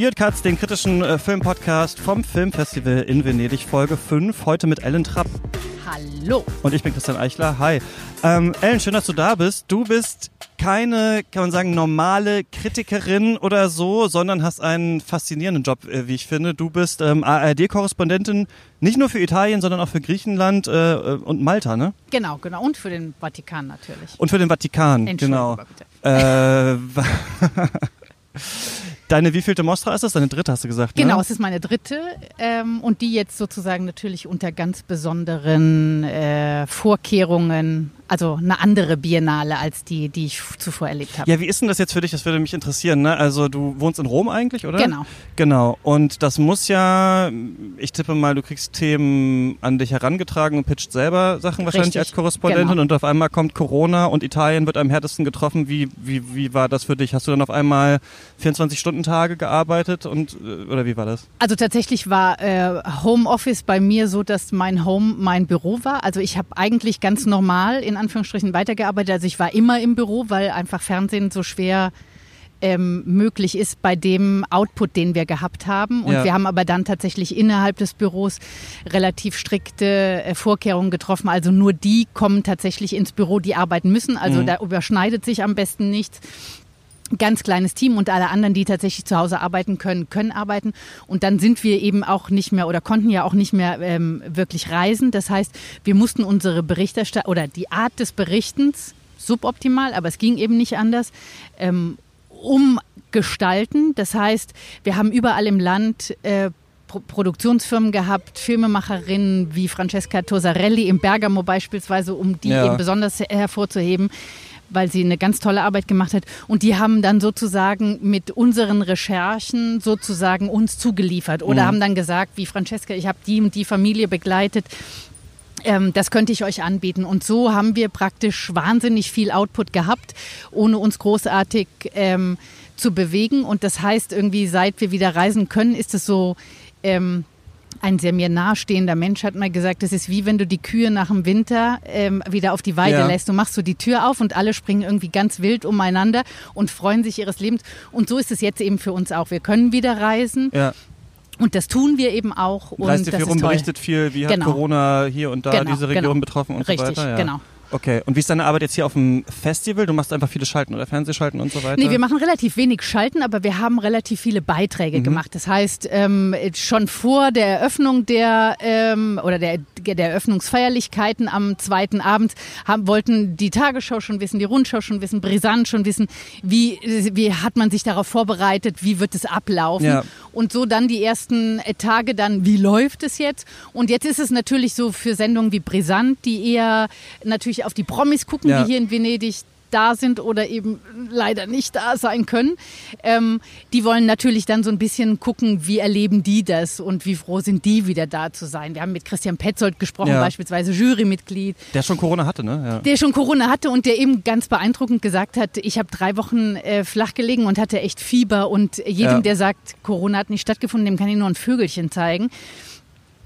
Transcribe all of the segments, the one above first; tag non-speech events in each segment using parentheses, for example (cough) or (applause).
Ihr Katz, den kritischen äh, Filmpodcast vom Filmfestival in Venedig, Folge 5, heute mit Ellen Trapp. Hallo. Und ich bin Christian Eichler. Hi. Ähm, Ellen, schön, dass du da bist. Du bist keine, kann man sagen, normale Kritikerin oder so, sondern hast einen faszinierenden Job, äh, wie ich finde. Du bist ähm, ARD-Korrespondentin, nicht nur für Italien, sondern auch für Griechenland äh, und Malta, ne? Genau, genau. Und für den Vatikan natürlich. Und für den Vatikan, genau. Bitte. Äh, (laughs) Deine wievielte Mostra ist das? Deine dritte hast du gesagt, ne? Genau, es ist meine dritte ähm, und die jetzt sozusagen natürlich unter ganz besonderen äh, Vorkehrungen also eine andere Biennale als die, die ich zuvor erlebt habe. Ja, wie ist denn das jetzt für dich? Das würde mich interessieren. Ne? Also du wohnst in Rom eigentlich, oder? Genau. Genau. Und das muss ja, ich tippe mal, du kriegst Themen an dich herangetragen und pitcht selber Sachen wahrscheinlich Richtig. als Korrespondentin genau. und auf einmal kommt Corona und Italien wird am härtesten getroffen. Wie, wie, wie war das für dich? Hast du dann auf einmal 24-Stunden-Tage gearbeitet und äh, oder wie war das? Also tatsächlich war äh, Homeoffice bei mir so, dass mein Home mein Büro war. Also ich habe eigentlich ganz normal in Anführungsstrichen weitergearbeitet. Also ich war immer im Büro, weil einfach Fernsehen so schwer ähm, möglich ist bei dem Output, den wir gehabt haben. Und ja. wir haben aber dann tatsächlich innerhalb des Büros relativ strikte äh, Vorkehrungen getroffen. Also nur die kommen tatsächlich ins Büro, die arbeiten müssen. Also mhm. da überschneidet sich am besten nichts ganz kleines Team und alle anderen, die tatsächlich zu Hause arbeiten können, können arbeiten. Und dann sind wir eben auch nicht mehr oder konnten ja auch nicht mehr ähm, wirklich reisen. Das heißt, wir mussten unsere Berichterstattung oder die Art des Berichtens suboptimal, aber es ging eben nicht anders, ähm, umgestalten. Das heißt, wir haben überall im Land äh, Produktionsfirmen gehabt, Filmemacherinnen wie Francesca Tosarelli im Bergamo beispielsweise, um die ja. eben besonders hervorzuheben weil sie eine ganz tolle Arbeit gemacht hat. Und die haben dann sozusagen mit unseren Recherchen sozusagen uns zugeliefert oder mhm. haben dann gesagt, wie Francesca, ich habe die und die Familie begleitet. Ähm, das könnte ich euch anbieten. Und so haben wir praktisch wahnsinnig viel Output gehabt, ohne uns großartig ähm, zu bewegen. Und das heißt, irgendwie, seit wir wieder reisen können, ist es so, ähm, ein sehr mir nahestehender Mensch hat mal gesagt, das ist wie wenn du die Kühe nach dem Winter ähm, wieder auf die Weide ja. lässt. Du machst so die Tür auf und alle springen irgendwie ganz wild umeinander und freuen sich ihres Lebens. Und so ist es jetzt eben für uns auch. Wir können wieder reisen. Ja. Und das tun wir eben auch. Und Reist ihr viel rum, berichtet viel, wie genau. hat Corona hier und da genau, diese Region genau. betroffen und Richtig, so weiter. Ja. genau. Okay, und wie ist deine Arbeit jetzt hier auf dem Festival? Du machst einfach viele Schalten oder Fernsehschalten und so weiter? Nee, wir machen relativ wenig Schalten, aber wir haben relativ viele Beiträge mhm. gemacht. Das heißt, ähm, schon vor der Eröffnung der ähm, oder der, der Eröffnungsfeierlichkeiten am zweiten Abend haben, wollten die Tagesschau schon wissen, die Rundschau schon wissen, Brisant schon wissen, wie, wie hat man sich darauf vorbereitet, wie wird es ablaufen. Ja. Und so dann die ersten Tage dann, wie läuft es jetzt? Und jetzt ist es natürlich so für Sendungen wie Brisant, die eher natürlich auf die Promis gucken, ja. die hier in Venedig da sind oder eben leider nicht da sein können. Ähm, die wollen natürlich dann so ein bisschen gucken, wie erleben die das und wie froh sind die wieder da zu sein. Wir haben mit Christian Petzold gesprochen, ja. beispielsweise Jurymitglied. Der schon Corona hatte, ne? Ja. Der schon Corona hatte und der eben ganz beeindruckend gesagt hat, ich habe drei Wochen äh, flach gelegen und hatte echt Fieber und jedem, ja. der sagt, Corona hat nicht stattgefunden, dem kann ich nur ein Vögelchen zeigen.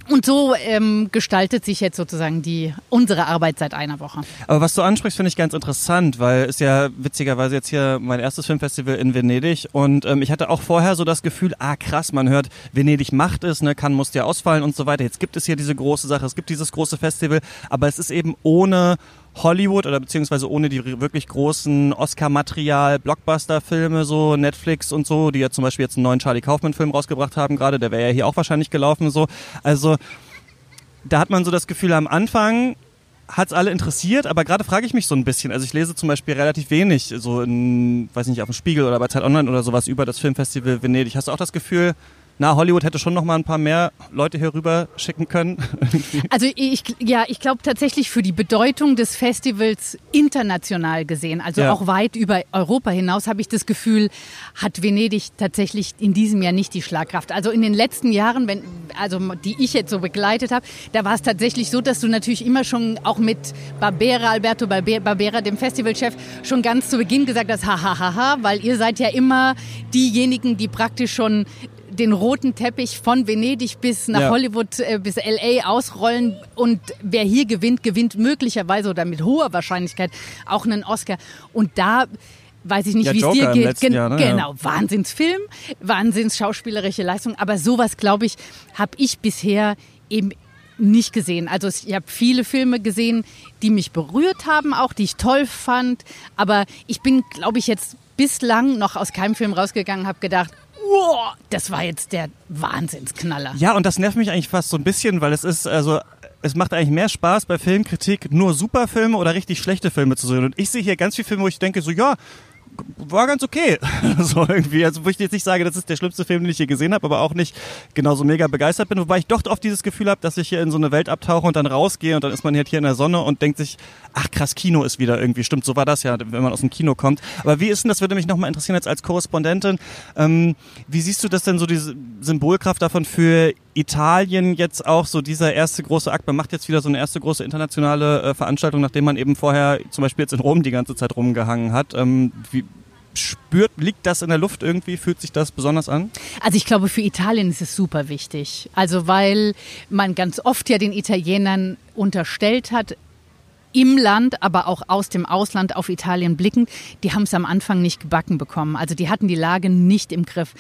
Und so ähm, gestaltet sich jetzt sozusagen die unsere Arbeit seit einer Woche. Aber was du ansprichst, finde ich ganz interessant, weil es ja witzigerweise jetzt hier mein erstes Filmfestival in Venedig und ähm, ich hatte auch vorher so das Gefühl, ah krass, man hört, Venedig macht es, ne, kann muss ja ausfallen und so weiter. Jetzt gibt es hier diese große Sache, es gibt dieses große Festival, aber es ist eben ohne Hollywood oder beziehungsweise ohne die wirklich großen Oscar-Material, Blockbuster-Filme, so Netflix und so, die ja zum Beispiel jetzt einen neuen Charlie Kaufman-Film rausgebracht haben gerade, der wäre ja hier auch wahrscheinlich gelaufen so. Also da hat man so das Gefühl am Anfang, hat es alle interessiert, aber gerade frage ich mich so ein bisschen. Also ich lese zum Beispiel relativ wenig, so in, weiß nicht, auf dem Spiegel oder bei Zeit Online oder sowas über das Filmfestival Venedig. Hast du auch das Gefühl, na, Hollywood hätte schon noch mal ein paar mehr Leute hier rüber schicken können. (laughs) also ich, ja, ich glaube tatsächlich für die Bedeutung des Festivals international gesehen, also ja. auch weit über Europa hinaus, habe ich das Gefühl, hat Venedig tatsächlich in diesem Jahr nicht die Schlagkraft. Also in den letzten Jahren, wenn, also die ich jetzt so begleitet habe, da war es tatsächlich so, dass du natürlich immer schon auch mit Barbera, Alberto Barbera, dem Festivalchef, schon ganz zu Beginn gesagt hast, hahaha, weil ihr seid ja immer diejenigen, die praktisch schon den roten Teppich von Venedig bis nach ja. Hollywood, äh, bis LA ausrollen. Und wer hier gewinnt, gewinnt möglicherweise oder mit hoher Wahrscheinlichkeit auch einen Oscar. Und da weiß ich nicht, Ja, wie es dir geht. letzten Jahr, ne? Genau, Wahnsinnsfilm, Wahnsinns schauspielerische Leistung. Aber sowas, glaube ich, habe ich bisher eben nicht gesehen. Also ich habe viele Filme gesehen, die mich berührt haben, auch die ich toll fand. Aber ich bin, glaube ich, jetzt bislang noch aus keinem Film rausgegangen, habe gedacht, wow, das war jetzt der Wahnsinnsknaller. Ja, und das nervt mich eigentlich fast so ein bisschen, weil es ist, also, es macht eigentlich mehr Spaß bei Filmkritik, nur Superfilme oder richtig schlechte Filme zu sehen. Und ich sehe hier ganz viele Filme, wo ich denke, so, ja, war ganz okay. (laughs) so irgendwie. Also wo ich jetzt nicht sage, das ist der schlimmste Film, den ich je gesehen habe, aber auch nicht genauso mega begeistert bin. Wobei ich doch oft dieses Gefühl habe, dass ich hier in so eine Welt abtauche und dann rausgehe und dann ist man halt hier in der Sonne und denkt sich, ach krass, Kino ist wieder irgendwie. Stimmt, so war das ja, wenn man aus dem Kino kommt. Aber wie ist denn, das würde mich nochmal interessieren jetzt als Korrespondentin, ähm, wie siehst du das denn so, diese Symbolkraft davon für Italien jetzt auch so dieser erste große Akt, man macht jetzt wieder so eine erste große internationale äh, Veranstaltung, nachdem man eben vorher zum Beispiel jetzt in Rom die ganze Zeit rumgehangen hat. Ähm, wie spürt, liegt das in der Luft irgendwie? Fühlt sich das besonders an? Also ich glaube, für Italien ist es super wichtig. Also weil man ganz oft ja den Italienern unterstellt hat, im Land, aber auch aus dem Ausland auf Italien blickend, die haben es am Anfang nicht gebacken bekommen. Also die hatten die Lage nicht im Griff.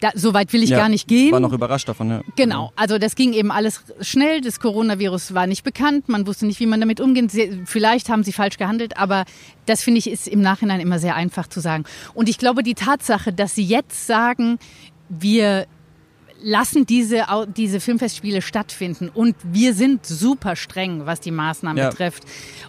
Da, so weit will ich gar nicht gehen. War noch überrascht davon, ja. Genau, also das ging eben alles schnell. Das Coronavirus war nicht bekannt, man wusste nicht, wie man damit umgeht. Vielleicht haben sie falsch gehandelt, aber das finde ich ist im Nachhinein immer sehr einfach zu sagen. Und ich glaube, die Tatsache, dass sie jetzt sagen, wir lassen diese, diese Filmfestspiele stattfinden und wir sind super streng, was die Maßnahmen Ja. betrifft.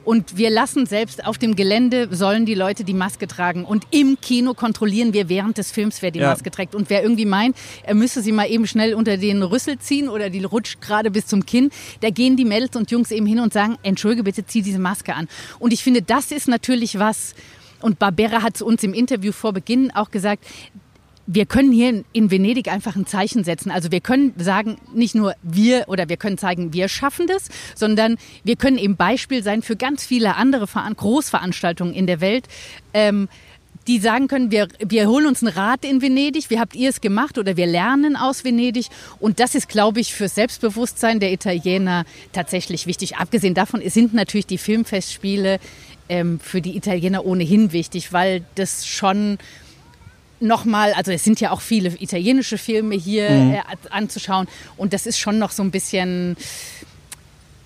Und wir lassen selbst auf dem Gelände sollen die Leute die Maske tragen und im Kino kontrollieren wir während des Films, wer die Ja. Maske trägt. Und wer irgendwie meint, er müsse sie mal eben schnell unter den Rüssel ziehen oder die rutscht gerade bis zum Kinn, da gehen die Mädels und Jungs eben hin und sagen, entschuldige bitte, zieh diese Maske an. Und ich finde, das ist natürlich was, und Barbera hat es uns im Interview vor Beginn auch gesagt, wir können hier in- Venedig einfach ein Zeichen setzen. Also wir können sagen, nicht nur wir oder wir können zeigen, wir schaffen das, sondern wir können eben Beispiel sein für ganz viele andere Veran Großveranstaltungen in der Welt. Ähm, die sagen können, wir, wir holen uns einen Rat in Venedig, wie habt ihr es gemacht oder wir lernen aus Venedig. Und das ist, glaube ich, fürs Selbstbewusstsein der Italiener tatsächlich wichtig. Abgesehen davon sind natürlich die Filmfestspiele ähm, für die Italiener ohnehin wichtig, weil das schon nochmal, also es sind ja auch viele italienische Filme hier äh, anzuschauen und das ist schon noch so ein bisschen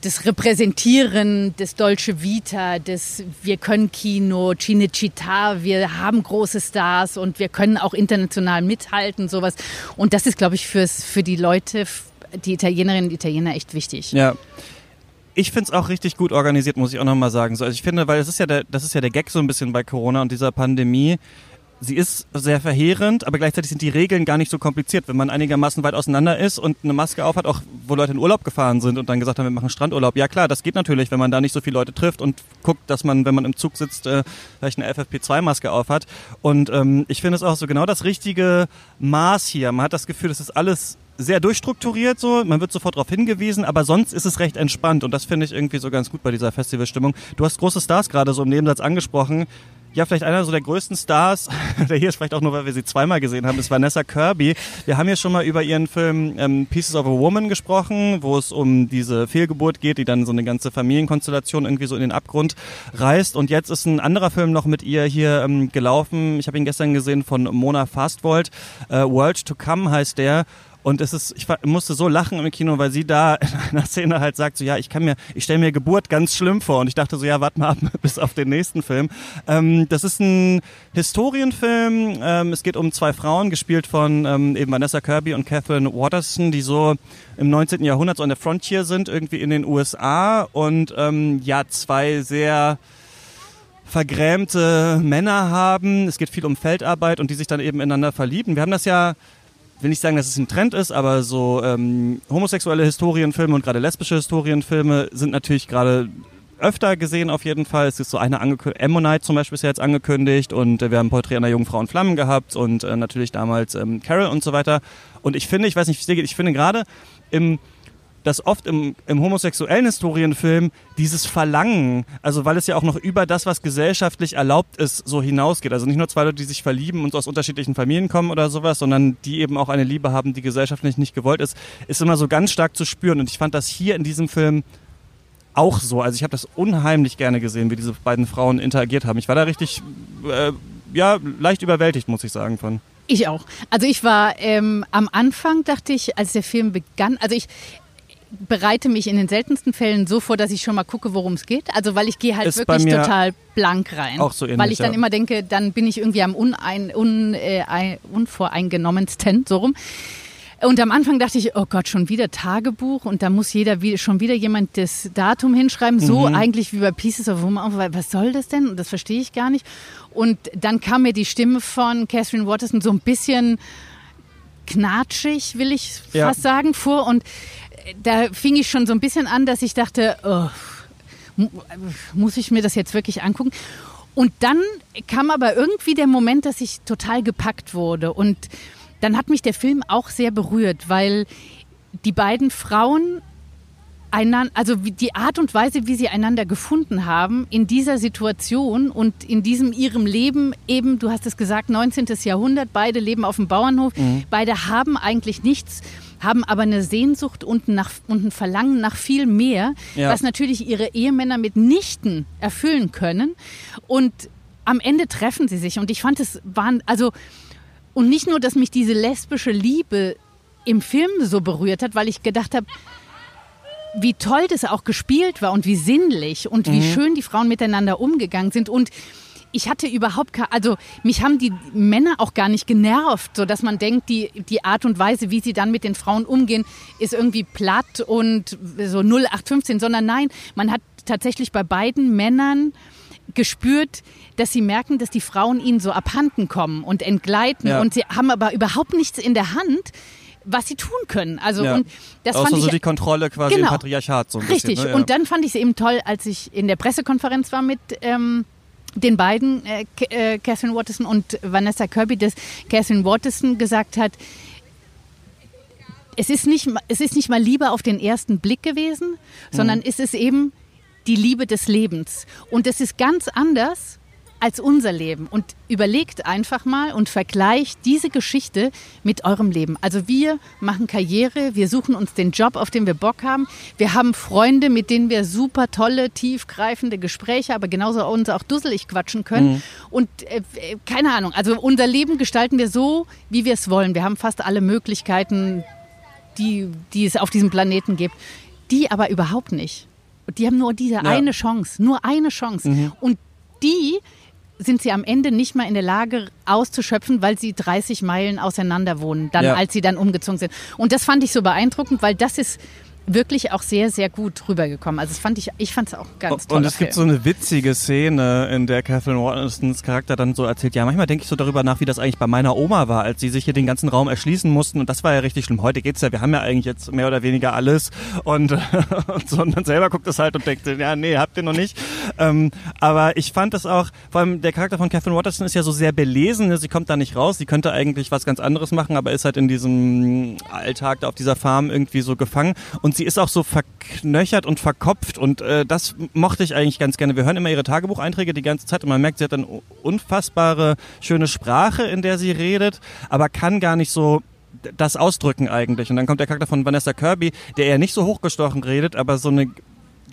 das Repräsentieren des Dolce Vita, des wir können Kino, Cinecittà, wir haben große Stars und wir können auch international mithalten, sowas. Und das ist, glaube ich, fürs, für die Leute, die Italienerinnen und Italiener echt wichtig. Ja. Ich finde es auch richtig gut organisiert, muss ich auch nochmal sagen. So, also ich finde, weil es ist ja der, das ist ja der Gag so ein bisschen bei Corona und dieser Pandemie. Sie ist sehr verheerend, aber gleichzeitig sind die Regeln gar nicht so kompliziert. Wenn man einigermaßen weit auseinander ist und eine Maske aufhat, auch wo Leute in Urlaub gefahren sind und dann gesagt haben, wir machen Strandurlaub. Ja klar, das geht natürlich, wenn man da nicht so viele Leute trifft und guckt, dass man, wenn man im Zug sitzt, äh, vielleicht eine FFP2-Maske aufhat. Und ähm, ich finde es auch so genau das richtige Maß hier. Man hat das Gefühl, das ist alles sehr durchstrukturiert so, man wird sofort darauf hingewiesen, aber sonst ist es recht entspannt und das finde ich irgendwie so ganz gut bei dieser Festivalstimmung. Du hast große Stars gerade so im Nebensatz angesprochen. Ja, vielleicht einer so der größten Stars, (laughs) der hier ist vielleicht auch nur, weil wir sie zweimal gesehen haben, ist Vanessa Kirby. Wir haben hier schon mal über ihren Film ähm, Pieces of a Woman gesprochen, wo es um diese Fehlgeburt geht, die dann so eine ganze Familienkonstellation irgendwie so in den Abgrund reißt. Und jetzt ist ein anderer Film noch mit ihr hier ähm, gelaufen. Ich habe ihn gestern gesehen von Mona Fastvold. Äh, World to Come heißt der. Und es ist, ich musste so lachen im Kino, weil sie da (laughs) in einer Szene halt sagt, so ja, ich kann mir, ich stelle mir Geburt ganz schlimm vor. Und ich dachte so, ja, warte mal ab (laughs) bis auf den nächsten Film. Ähm, das ist ein Historienfilm. Ähm, es geht um zwei Frauen, gespielt von ähm, eben Vanessa Kirby und Catherine Watterson, die so im 19. Jahrhundert so an der Frontier sind, irgendwie in den USA. Und ähm, ja, zwei sehr vergrämte Männer haben. Es geht viel um Feldarbeit und die sich dann eben ineinander verlieben. Wir haben das ja will nicht sagen, dass es ein Trend ist, aber so ähm, homosexuelle Historienfilme und gerade lesbische Historienfilme sind natürlich gerade öfter gesehen auf jeden Fall. Es ist so eine angekündigt, Ammonite zum Beispiel ist ja jetzt angekündigt und äh, wir haben Porträt einer jungen Frau in Flammen gehabt und äh, natürlich damals ähm, Carol und so weiter. Und ich finde, ich weiß nicht, wie es dir geht, ich finde gerade im dass oft im, im homosexuellen Historienfilm dieses Verlangen, also weil es ja auch noch über das, was gesellschaftlich erlaubt ist, so hinausgeht. Also nicht nur zwei Leute, die sich verlieben und aus unterschiedlichen Familien kommen oder sowas, sondern die eben auch eine Liebe haben, die gesellschaftlich nicht gewollt ist, ist immer so ganz stark zu spüren. Und ich fand das hier in diesem Film auch so. Also ich habe das unheimlich gerne gesehen, wie diese beiden Frauen interagiert haben. Ich war da richtig äh, ja, leicht überwältigt, muss ich sagen, von. Ich auch. Also ich war ähm, am Anfang, dachte ich, als der Film begann, also ich bereite mich in den seltensten Fällen so vor, dass ich schon mal gucke, worum es geht. Also weil ich gehe halt Ist wirklich total blank rein. auch so ähnlich, weil ich dann ja. immer denke, dann bin ich irgendwie am unein, un, äh, ein- unvoreingenommensten, so rum. Und am Anfang dachte ich, oh Gott, schon wieder Tagebuch und da muss jeder wie, schon wieder jemand das Datum hinschreiben, so Mhm. eigentlich wie bei Pieces of Woman. Was soll das denn? Und das verstehe ich gar nicht. Und dann kam mir die Stimme von Catherine Watterson so ein bisschen knatschig, will ich Ja. fast sagen, vor. Und da fing ich schon so ein bisschen an, dass ich dachte, oh, mu- muss ich mir das jetzt wirklich angucken? Und dann kam aber irgendwie der Moment, dass ich total gepackt wurde. Und dann hat mich der Film auch sehr berührt, weil die beiden Frauen einander, also die Art und Weise, wie sie einander gefunden haben in dieser Situation und in diesem ihrem Leben eben, du hast es gesagt, 19. Jahrhundert, beide leben auf dem Bauernhof, beide haben eigentlich nichts, haben aber eine Sehnsucht und, nach, und ein Verlangen nach viel mehr, Ja. was natürlich ihre Ehemänner mitnichten erfüllen können. Und am Ende treffen sie sich und ich fand es waren, also und nicht nur, dass mich diese lesbische Liebe im Film so berührt hat, weil ich gedacht habe, wie toll das auch gespielt war und wie sinnlich und wie schön die Frauen miteinander umgegangen sind und ich hatte überhaupt keine, also mich haben die Männer auch gar nicht genervt, so dass man denkt, die, die Art und Weise, wie sie dann mit den Frauen umgehen, ist irgendwie platt und so 0815, sondern nein, man hat tatsächlich bei beiden Männern gespürt, dass sie merken, dass die Frauen ihnen so abhanden kommen und entgleiten Ja. und sie haben aber überhaupt nichts in der Hand, was sie tun können. Also Ja. und das Außer fand ich so die Kontrolle quasi Genau. im Patriarchat so ein Richtig. bisschen. Ne? Und dann fand ich es eben toll, als ich in der Pressekonferenz war mit ähm, den beiden, äh, äh, Catherine Watterson und Vanessa Kirby, dass Catherine Watterson gesagt hat, es ist nicht, es ist nicht mal Liebe auf den ersten Blick gewesen, sondern Mhm. es ist eben die Liebe des Lebens. Und das ist ganz anders als unser Leben. Und überlegt einfach mal und vergleicht diese Geschichte mit eurem Leben. Also wir machen Karriere, wir suchen uns den Job, auf den wir Bock haben. Wir haben Freunde, mit denen wir super tolle, tiefgreifende Gespräche, aber genauso uns auch dusselig quatschen können. Und äh, äh, keine Ahnung, also unser Leben gestalten wir so, wie wir es wollen. Wir haben fast alle Möglichkeiten, die, die es auf diesem Planeten gibt. Die aber überhaupt nicht. Und Die haben nur diese eine Chance, nur eine Chance. Und die sind sie am Ende nicht mal in der Lage auszuschöpfen, weil sie 30 Meilen auseinander wohnen, dann, Ja. als sie dann umgezogen sind. Und das fand ich so beeindruckend, weil das ist wirklich auch sehr, sehr gut rübergekommen. Also das fand ich, ich fand es auch ganz toll. Und es gibt so eine witzige Szene, in der Catherine Watersons Charakter dann so erzählt, ja, manchmal denke ich so darüber nach, wie das eigentlich bei meiner Oma war, als sie sich hier den ganzen Raum erschließen mussten. Und das war ja richtig schlimm. Heute geht's ja, wir haben ja eigentlich jetzt mehr oder weniger alles. Und, (laughs) und so, und man selber guckt es halt und denkt, ja, nee, habt ihr noch nicht. Ähm, aber ich fand das auch, vor allem der Charakter von Catherine Waterson ist ja so sehr belesen. ne? Sie kommt da nicht raus. Sie könnte eigentlich was ganz anderes machen, aber ist halt in diesem Alltag da auf dieser Farm irgendwie so gefangen. Und sie ist auch so verknöchert und verkopft. Und äh, das mochte ich eigentlich ganz gerne. Wir hören immer ihre Tagebucheinträge die ganze Zeit und man merkt, sie hat eine unfassbare, schöne Sprache, in der sie redet, aber kann gar nicht so das ausdrücken eigentlich. Und dann kommt der Charakter von Vanessa Kirby, der eher nicht so hochgestochen redet, aber so eine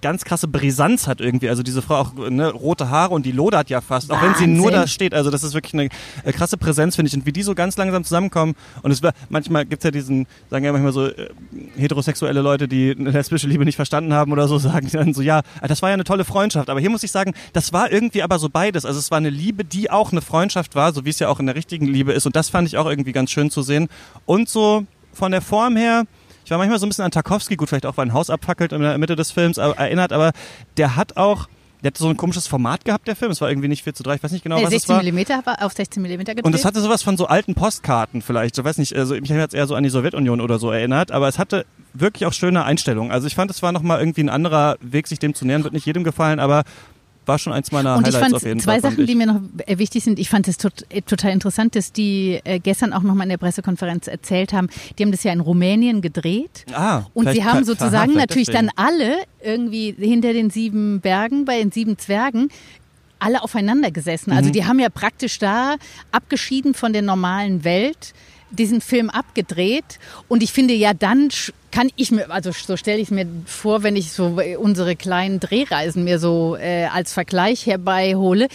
ganz krasse Brisanz hat irgendwie. Also diese Frau auch ne, rote Haare und die lodert ja fast, auch wenn sie nur Wahnsinn. da steht. Also das ist wirklich eine äh, krasse Präsenz, finde ich. Und wie die so ganz langsam zusammenkommen. Und es war, manchmal gibt's ja diesen, sagen ja manchmal so äh, heterosexuelle Leute, die eine lesbische Liebe nicht verstanden haben oder so, (laughs) sagen dann so, ja, das war ja eine tolle Freundschaft. Aber hier muss ich sagen, das war irgendwie aber so beides. Also es war eine Liebe, die auch eine Freundschaft war, so wie es ja auch in der richtigen Liebe ist. Und das fand ich auch irgendwie ganz schön zu sehen. Und so von der Form her, ich war manchmal so ein bisschen an Tarkovsky, gut, vielleicht auch, weil ein Haus abfackelt in der Mitte des Films, aber erinnert, aber der hat auch, der hat so ein komisches Format gehabt, der Film. Es war irgendwie nicht 4 zu 3, ich weiß nicht genau, Nee, was es 16 war. Millimeter war auf 16 Millimeter gedreht. Und es hatte sowas von so alten Postkarten vielleicht. Ich weiß nicht, also mich hat eher so an die Sowjetunion oder so erinnert, aber es hatte wirklich auch schöne Einstellungen. Also ich fand, es war nochmal irgendwie ein anderer Weg, sich dem zu nähern. Wird nicht jedem gefallen, aber war schon eins meiner Und ich Highlights fand auf jeden zwei Fall. fand Sachen, die mir noch äh, wichtig sind. Ich fand es tot, äh, total interessant, dass die äh, gestern auch nochmal in der Pressekonferenz erzählt haben, die haben das ja in Rumänien gedreht. ah, Und sie haben sozusagen (laughs) natürlich deswegen. dann alle irgendwie hinter den sieben Bergen, bei den sieben Zwergen, alle aufeinander gesessen. Mhm. Also die haben ja praktisch da abgeschieden von der normalen Welt diesen Film abgedreht. Und ich finde ja dann kann ich mir also so stelle ich mir vor, wenn ich so unsere kleinen Drehreisen mir so äh, als Vergleich herbeihole,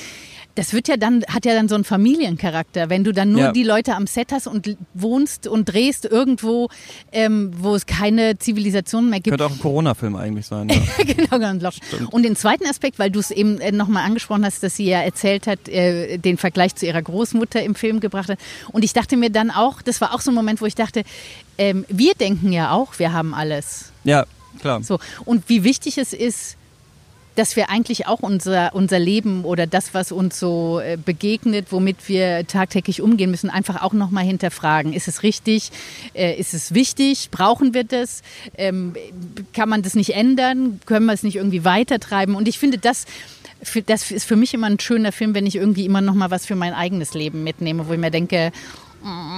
das wird ja dann, hat ja dann so einen Familiencharakter, wenn du dann nur Ja. die Leute am Set hast und wohnst und drehst irgendwo, ähm, wo es keine Zivilisation mehr gibt. Könnte auch ein Corona-Film eigentlich sein. Ja. (laughs) genau, ganz. Und den zweiten Aspekt, weil du es eben äh, nochmal angesprochen hast, dass sie ja erzählt hat, äh, den Vergleich zu ihrer Großmutter im Film gebracht hat. Und ich dachte mir dann auch, das war auch so ein Moment, wo ich dachte, ähm, wir denken ja auch, wir haben alles. ja, klar. So. Und wie wichtig es ist, dass wir eigentlich auch unser, unser Leben oder das, was uns so äh, begegnet, womit wir tagtäglich umgehen müssen, einfach auch nochmal hinterfragen. Ist es richtig? Äh, ist es wichtig? Brauchen wir das? Ähm, kann man das nicht ändern? Können wir es nicht irgendwie weitertreiben? Und ich finde, das, das ist für mich immer ein schöner Film, wenn ich irgendwie immer nochmal was für mein eigenes Leben mitnehme, wo ich mir denke,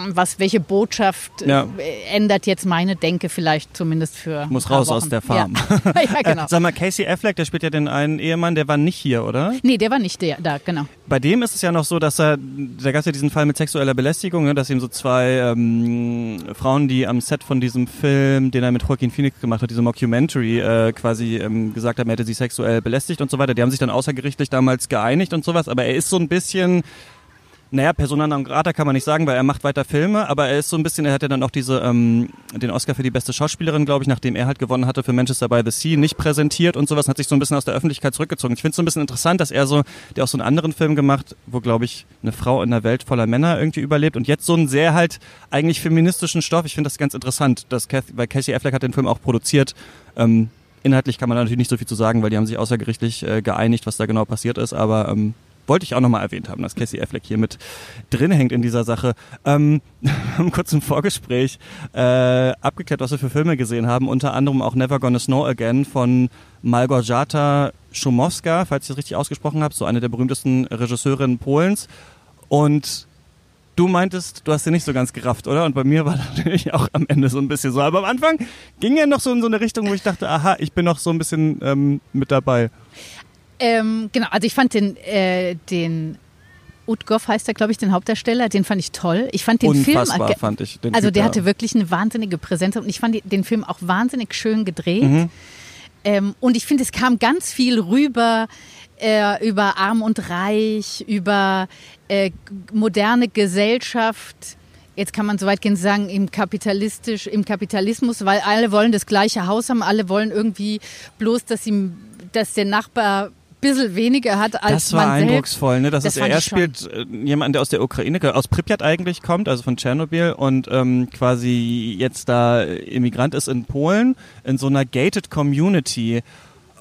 was, welche Botschaft äh, Ja. ändert jetzt meine Denke vielleicht zumindest für Muss raus Wochen. aus der Farm. Ja, (laughs) ja genau. Sag mal, Casey Affleck, der spielt ja den einen Ehemann, der war nicht hier, oder? Nee, der war nicht der, da, genau. Bei dem ist es ja noch so, dass er, da gab es ja diesen Fall mit sexueller Belästigung, ne, dass ihm so zwei ähm, Frauen, die am Set von diesem Film, den er mit Joaquin Phoenix gemacht hat, diese Mockumentary, äh, quasi ähm, gesagt haben, er hätte sie sexuell belästigt und so weiter. Die haben sich dann außergerichtlich damals geeinigt und sowas, aber er ist so ein bisschen, naja, Persona non grata kann man nicht sagen, weil er macht weiter Filme, aber er ist so ein bisschen, er hat ja dann auch diese, ähm, den Oscar für die beste Schauspielerin, glaube ich, nachdem er halt gewonnen hatte für Manchester by the Sea, nicht präsentiert und sowas, hat sich so ein bisschen aus der Öffentlichkeit zurückgezogen. Ich finde es so ein bisschen interessant, dass er so, der auch so einen anderen Film gemacht, wo, glaube ich, eine Frau in einer Welt voller Männer irgendwie überlebt und jetzt so einen sehr halt eigentlich feministischen Stoff. Ich finde das ganz interessant, dass Kathy, weil Casey Affleck hat den Film auch produziert. Ähm, inhaltlich kann man da natürlich nicht so viel zu sagen, weil die haben sich außergerichtlich äh, geeinigt, was da genau passiert ist, aber ähm, wollte ich auch nochmal erwähnt haben, dass Casey Affleck hier mit drin hängt in dieser Sache. Ähm, (laughs) im Vorgespräch äh, abgeklärt, was wir für Filme gesehen haben, unter anderem auch Never Gonna Snow Again von Malgorzata Szumowska, falls ich das richtig ausgesprochen habe, so eine der berühmtesten Regisseurinnen Polens. Und du meintest, du hast den nicht so ganz gerafft, oder? Und bei mir war (laughs) natürlich auch am Ende so ein bisschen so. Aber am Anfang ging er noch so in so eine Richtung, wo ich dachte, aha, ich bin noch so ein bisschen ähm, mit dabei. Ähm, genau, also ich fand den, äh, den Utgoff heißt er, glaube ich, den Hauptdarsteller, den fand ich toll. Ich fand den Unfassbar, Film, fand ich. Den also der hatte wirklich eine wahnsinnige Präsenz und ich fand den Film auch wahnsinnig schön gedreht. Mhm. Ähm, und ich finde, es kam ganz viel rüber äh, über Arm und Reich, über äh, moderne Gesellschaft. Jetzt kann man so weit gehen sagen, im, kapitalistisch, im Kapitalismus, weil alle wollen das gleiche Haus haben, alle wollen irgendwie bloß, dass, ihm, dass der Nachbar bisschen weniger hat als Das war man selbst. eindrucksvoll, ne? Das, Das ist, er, spielt äh, jemanden, der aus der Ukraine, aus Pripyat eigentlich kommt, also von Tschernobyl und ähm, quasi jetzt da äh, Immigrant ist in Polen, in so einer gated Community.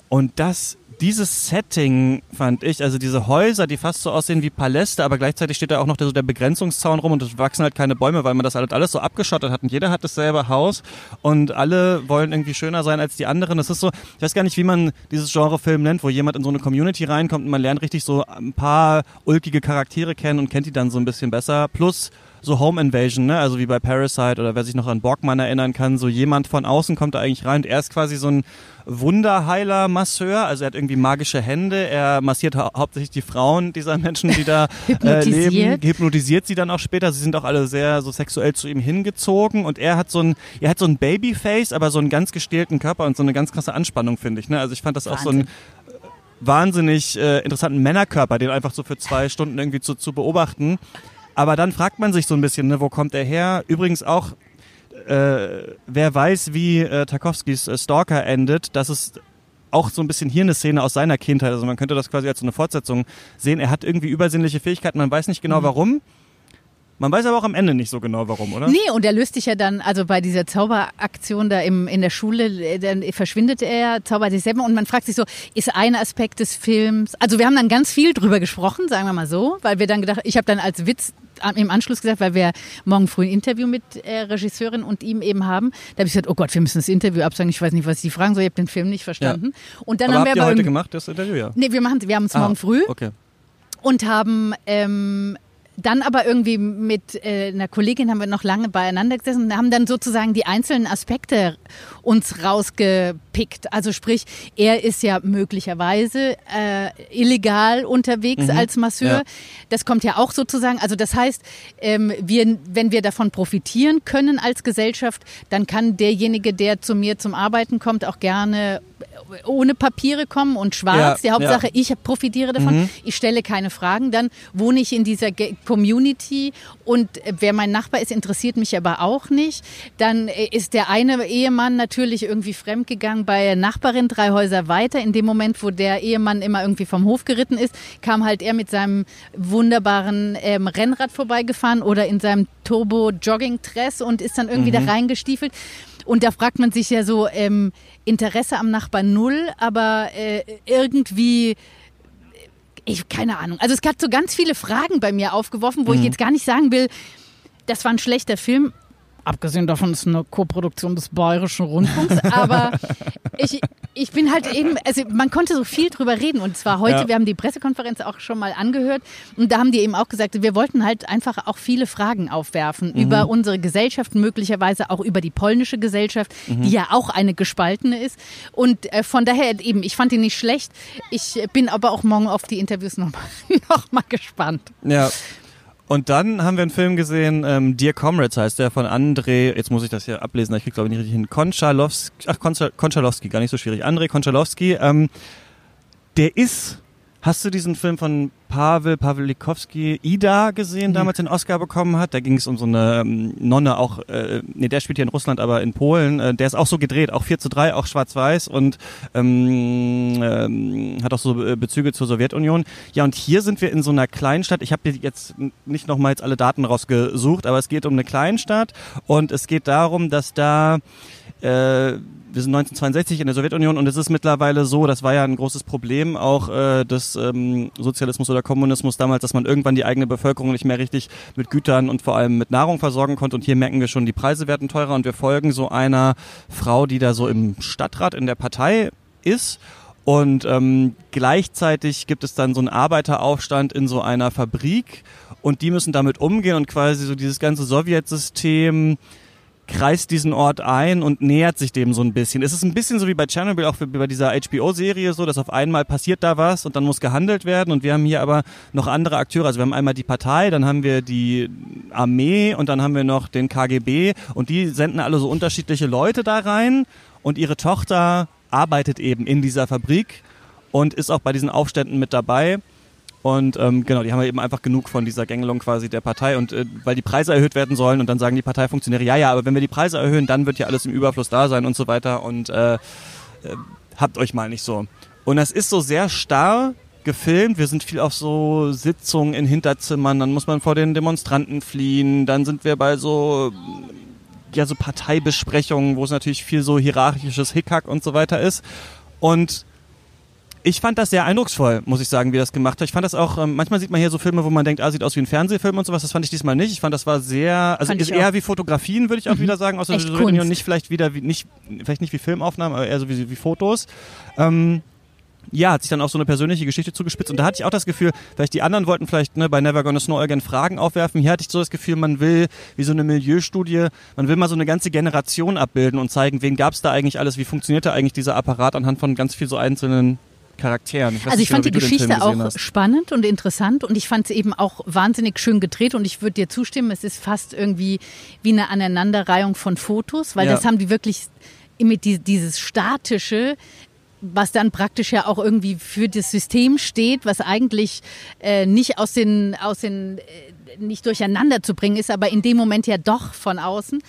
Und das, dieses Setting fand ich, also diese Häuser, die fast so aussehen wie Paläste, aber gleichzeitig steht da auch noch der, so der Begrenzungszaun rum und es wachsen halt keine Bäume, weil man das halt alles so abgeschottet hat und jeder hat dasselbe Haus und alle wollen irgendwie schöner sein als die anderen. Das ist so, ich weiß gar nicht, wie man dieses Genrefilm nennt, wo jemand in so eine Community reinkommt und man lernt richtig so ein paar ulkige Charaktere kennen und kennt die dann so ein bisschen besser. Plus so Home Invasion, ne? Also wie bei Parasite oder wer sich noch an Borgmann erinnern kann, so jemand von außen kommt da eigentlich rein und er ist quasi so ein Wunderheiler Masseur, also er hat irgendwie magische Hände, er massiert hau hauptsächlich die Frauen dieser Menschen, die da (laughs) äh, leben, hypnotisiert sie dann auch später, sie sind auch alle sehr so sexuell zu ihm hingezogen und er hat so ein er hat so ein Babyface, aber so einen ganz gestählten Körper und so eine ganz krasse Anspannung, finde ich, ne? Also ich fand das auch so ein Wahnsinn. wahnsinnig äh, interessanten Männerkörper, den einfach so für zwei Stunden irgendwie zu, zu beobachten. Aber dann fragt man sich so ein bisschen, ne, wo kommt er her? Übrigens auch, äh, wer weiß, wie äh, Tarkovskis äh, Stalker endet, das ist auch so ein bisschen hier eine Szene aus seiner Kindheit. Also man könnte das quasi als so eine Fortsetzung sehen. Er hat irgendwie übersinnliche Fähigkeiten, man weiß nicht genau warum. Man weiß aber auch am Ende nicht so genau warum, oder? Nee, und er löst sich ja dann, also bei dieser Zauberaktion da im, in der Schule, äh, dann verschwindet er, zaubert sich selber und man fragt sich so, ist ein Aspekt des Films, also wir haben dann ganz viel drüber gesprochen, sagen wir mal so, weil wir dann gedacht, ich habe dann als Witz im Anschluss gesagt, weil wir morgen früh ein Interview mit äh, Regisseurin und ihm eben haben, da habe ich gesagt, oh Gott, wir müssen das Interview absagen, ich weiß nicht, was Sie fragen soll, ich habe den Film nicht verstanden. Und dann aber haben habt wir ihr heute gemacht, das Interview, ja? Nee, wir machen, wir haben es Ah, morgen früh Okay. und haben ähm, dann aber irgendwie mit äh, einer Kollegin haben wir noch lange beieinander gesessen und haben dann sozusagen die einzelnen Aspekte uns gepickt. Also sprich, er ist ja möglicherweise äh, illegal unterwegs mhm. als Masseur. Ja. Das kommt ja auch sozusagen. Also das heißt, ähm, wir, wenn wir davon profitieren können als Gesellschaft, dann kann derjenige, der zu mir zum Arbeiten kommt, auch gerne ohne Papiere kommen und schwarz. Ja, Die Hauptsache, ja. ich profitiere davon. Mhm. Ich stelle keine Fragen. Dann wohne ich in dieser Community und wer mein Nachbar ist, interessiert mich aber auch nicht. Dann äh, ist der eine Ehemann natürlich irgendwie fremdgegangen bei Nachbarin drei Häuser weiter. In dem Moment, wo der Ehemann immer irgendwie vom Hof geritten ist, kam halt er mit seinem wunderbaren ähm, Rennrad vorbeigefahren oder in seinem Turbo-Jogging-Dress und ist dann irgendwie mhm. da reingestiefelt. Und da fragt man sich ja so, ähm, Interesse am Nachbarn null, aber äh, irgendwie ich keine Ahnung. Also es hat so ganz viele Fragen bei mir aufgeworfen, wo mhm. ich jetzt gar nicht sagen will, das war ein schlechter Film, Abgesehen davon ist es eine Koproduktion des Bayerischen Rundfunks, (laughs) aber ich, ich bin halt eben, also man konnte so viel drüber reden und zwar heute, ja. wir haben die Pressekonferenz auch schon mal angehört und da haben die eben auch gesagt, wir wollten halt einfach auch viele Fragen aufwerfen mhm. über unsere Gesellschaft, möglicherweise auch über die polnische Gesellschaft, mhm. die ja auch eine gespaltene ist und äh, von daher eben, ich fand ihn nicht schlecht, ich bin aber auch morgen auf die Interviews nochmal (laughs) noch mal gespannt. Ja. Und dann haben wir einen Film gesehen, ähm, Dear Comrades heißt der, von André, jetzt muss ich das hier ablesen, ich krieg glaube ich nicht richtig hin, Konchalowski, ach Konchalowski, gar nicht so schwierig, André Konchalowski, ähm, der ist Hast du diesen Film von Pavel Pawlikowski, Ida, gesehen, mhm. damals den Oscar bekommen hat? Da ging es um so eine ähm, Nonne, auch, äh, nee, der spielt hier in Russland, aber in Polen. Äh, der ist auch so gedreht, auch 4 zu 3, auch schwarz-weiß und ähm, ähm, hat auch so äh, Bezüge zur Sowjetunion. Ja, und hier sind wir in so einer Kleinstadt. Ich habe jetzt nicht nochmal jetzt alle Daten rausgesucht, aber es geht um eine Kleinstadt und es geht darum, dass da äh, wir sind 1962 in der Sowjetunion und es ist mittlerweile so, das war ja ein großes Problem auch äh, des ähm, Sozialismus oder Kommunismus damals, dass man irgendwann die eigene Bevölkerung nicht mehr richtig mit Gütern und vor allem mit Nahrung versorgen konnte. Und hier merken wir schon, die Preise werden teurer und wir folgen so einer Frau, die da so im Stadtrat in der Partei ist. Und ähm, gleichzeitig gibt es dann so einen Arbeiteraufstand in so einer Fabrik und die müssen damit umgehen und quasi so dieses ganze Sowjetsystem kreist diesen Ort ein und nähert sich dem so ein bisschen. Es ist ein bisschen so wie bei Chernobyl, auch bei dieser HBO-Serie so, dass auf einmal passiert da was und dann muss gehandelt werden und wir haben hier aber noch andere Akteure. Also wir haben einmal die Partei, dann haben wir die Armee und dann haben wir noch den KGB und die senden alle so unterschiedliche Leute da rein und ihre Tochter arbeitet eben in dieser Fabrik und ist auch bei diesen Aufständen mit dabei. Und ähm, genau, die haben eben einfach genug von dieser Gängelung quasi der Partei und äh, weil die Preise erhöht werden sollen und dann sagen die Parteifunktionäre, ja, ja, aber wenn wir die Preise erhöhen, dann wird ja alles im Überfluss da sein und so weiter und äh, äh, habt euch mal nicht so. Und das ist so sehr starr gefilmt. Wir sind viel auf so Sitzungen in Hinterzimmern, dann muss man vor den Demonstranten fliehen, dann sind wir bei so ja so Parteibesprechungen, wo es natürlich viel so hierarchisches Hickhack und so weiter ist. Und ich fand das sehr eindrucksvoll, muss ich sagen, wie das gemacht hat. Ich fand das auch, ähm, manchmal sieht man hier so Filme, wo man denkt, ah, sieht aus wie ein Fernsehfilm und sowas. Das fand ich diesmal nicht. Ich fand, das war sehr, also ist eher wie Fotografien, würde ich auch mhm. wieder sagen, aus der Sowjetunion. Nicht vielleicht wieder wie, nicht, vielleicht nicht wie Filmaufnahmen, aber eher so wie, wie Fotos. Ähm, ja, hat sich dann auch so eine persönliche Geschichte zugespitzt. Und da hatte ich auch das Gefühl, vielleicht die anderen wollten vielleicht ne, bei Never Gonna Snow Again Fragen aufwerfen. Hier hatte ich so das Gefühl, man will, wie so eine Milieustudie, man will mal so eine ganze Generation abbilden und zeigen, wen gab es da eigentlich alles, wie funktionierte eigentlich dieser Apparat anhand von ganz viel so einzelnen Charakteren. Ich also ich fand genau, die Geschichte auch spannend und interessant und ich fand es eben auch wahnsinnig schön gedreht und ich würde dir zustimmen, es ist fast irgendwie wie eine Aneinanderreihung von Fotos, weil ja. das haben die wirklich mit dieses statische was dann praktisch ja auch irgendwie für das System steht, was eigentlich äh, nicht aus den, aus den, äh, nicht durcheinander zu bringen ist, aber in dem Moment ja doch von außen.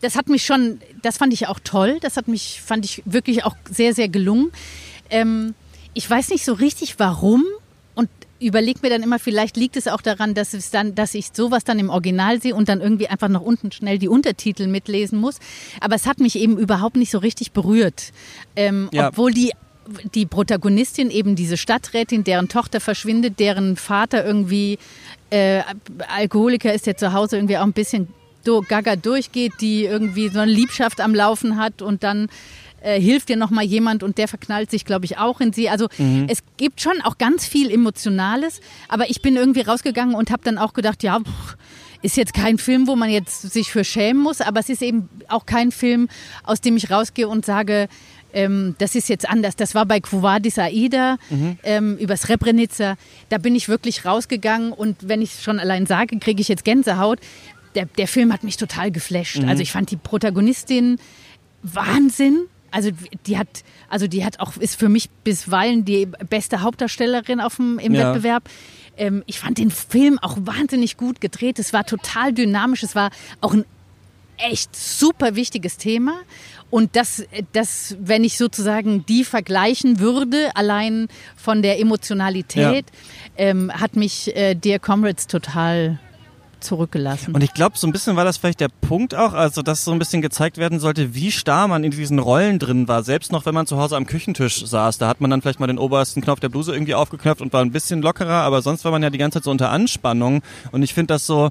Das hat mich schon, das fand ich auch toll. Das hat mich, fand ich wirklich auch sehr, sehr gelungen. Ähm, ich weiß nicht so richtig warum und überlege mir dann immer, vielleicht liegt es auch daran, dass es dann, dass ich sowas dann im Original sehe und dann irgendwie einfach noch unten schnell die Untertitel mitlesen muss. Aber es hat mich eben überhaupt nicht so richtig berührt. Ähm, ja. Obwohl die die Protagonistin eben diese Stadträtin, deren Tochter verschwindet, deren Vater irgendwie äh, Alkoholiker ist, der zu Hause irgendwie auch ein bisschen gaga durchgeht, die irgendwie so eine Liebschaft am Laufen hat und dann äh, hilft dir nochmal jemand und der verknallt sich, glaube ich, auch in sie. Also mhm. es gibt schon auch ganz viel Emotionales, aber ich bin irgendwie rausgegangen und habe dann auch gedacht, ja, pff, ist jetzt kein Film, wo man jetzt sich für schämen muss, aber es ist eben auch kein Film, aus dem ich rausgehe und sage, Ähm, das ist jetzt anders. Das war bei Quo Vadis Aida mhm. ähm, über Srebrenica. Da bin ich wirklich rausgegangen und wenn ich schon allein sage, kriege ich jetzt Gänsehaut. Der, der Film hat mich total geflasht. Mhm. Also ich fand die Protagonistin Wahnsinn. Also die hat, also die hat auch ist für mich bisweilen die beste Hauptdarstellerin auf dem, im ja. Wettbewerb. Ähm, ich fand den Film auch wahnsinnig gut gedreht. Es war total dynamisch. Es war auch ein echt super wichtiges Thema. Und das, das, wenn ich sozusagen die vergleichen würde, allein von der Emotionalität, ja. ähm, hat mich äh, Dear Comrades total zurückgelassen. Und ich glaube, so ein bisschen war das vielleicht der Punkt auch, also dass so ein bisschen gezeigt werden sollte, wie starr man in diesen Rollen drin war. Selbst noch, wenn man zu Hause am Küchentisch saß, da hat man dann vielleicht mal den obersten Knopf der Bluse irgendwie aufgeknöpft und war ein bisschen lockerer, aber sonst war man ja die ganze Zeit so unter Anspannung. Und ich finde das so,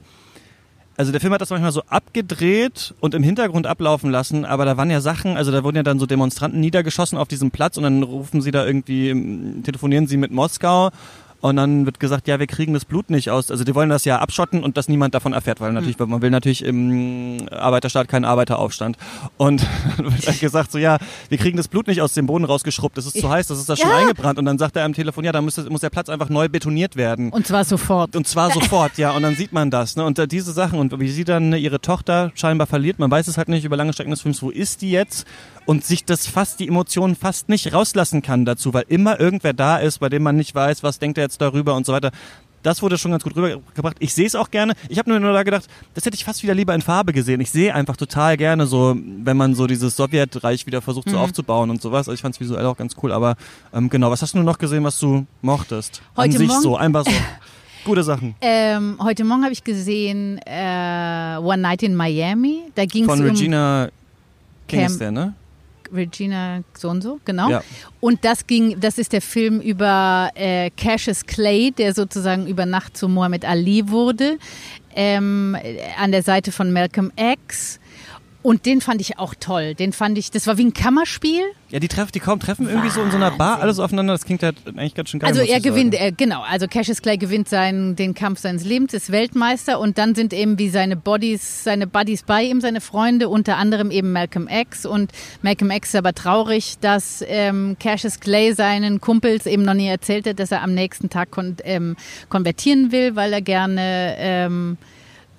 also der Film hat das manchmal so abgedreht und im Hintergrund ablaufen lassen, aber da waren ja Sachen, also da wurden ja dann so Demonstranten niedergeschossen auf diesem Platz und dann rufen sie da irgendwie, telefonieren sie mit Moskau und dann wird gesagt, ja, wir kriegen das Blut nicht aus. Also die wollen das ja abschotten und dass niemand davon erfährt, weil natürlich, mhm. man will natürlich im Arbeiterstaat keinen Arbeiteraufstand. Und (laughs) dann wird dann gesagt, so ja, wir kriegen das Blut nicht aus dem Boden rausgeschrubbt, das ist zu heiß, das ist da schon ja. eingebrannt. Und dann sagt er am Telefon, ja, dann muss, muss der Platz einfach neu betoniert werden. Und zwar sofort. Und zwar sofort, ja. Und dann sieht man das. Ne? Und äh, diese Sachen und wie sie dann ihre Tochter scheinbar verliert, man weiß es halt nicht über lange Strecken des Films, wo ist die jetzt? und sich das fast, die Emotionen fast nicht rauslassen kann dazu, weil immer irgendwer da ist, bei dem man nicht weiß, was denkt er jetzt darüber und so weiter. Das wurde schon ganz gut rübergebracht. Ich sehe es auch gerne. Ich habe nur, nur da gedacht, das hätte ich fast wieder lieber in Farbe gesehen. Ich sehe einfach total gerne so, wenn man so dieses Sowjetreich wieder versucht so mhm. aufzubauen und sowas. Also ich fand es visuell auch ganz cool. Aber ähm, genau, was hast du noch gesehen, was du mochtest? Heute An sich Morgen so, einfach so. (laughs) Gute Sachen. Ähm, heute Morgen habe ich gesehen äh, One Night in Miami. Da ging es um Regina King ist der, ne? Regina so und so, genau. Ja. Und das ging, das ist der Film über äh, Cassius Clay, der sozusagen über Nacht zu Muhammad Ali wurde, ähm, an der Seite von Malcolm X. Und den fand ich auch toll. Den fand ich, das war wie ein Kammerspiel. Ja, die treffen, die kaum treffen irgendwie Wahnsinn. so in so einer Bar alles aufeinander. Das klingt halt eigentlich ganz schön geil. Also er gewinnt, er, genau. Also Cassius Clay gewinnt seinen, den Kampf seines Lebens, ist Weltmeister und dann sind eben wie seine Bodies, seine Buddies bei ihm, seine Freunde, unter anderem eben Malcolm X. Und Malcolm X ist aber traurig, dass ähm, Cassius Clay seinen Kumpels eben noch nie erzählt hat, dass er am nächsten Tag kon ähm, konvertieren will, weil er gerne ähm,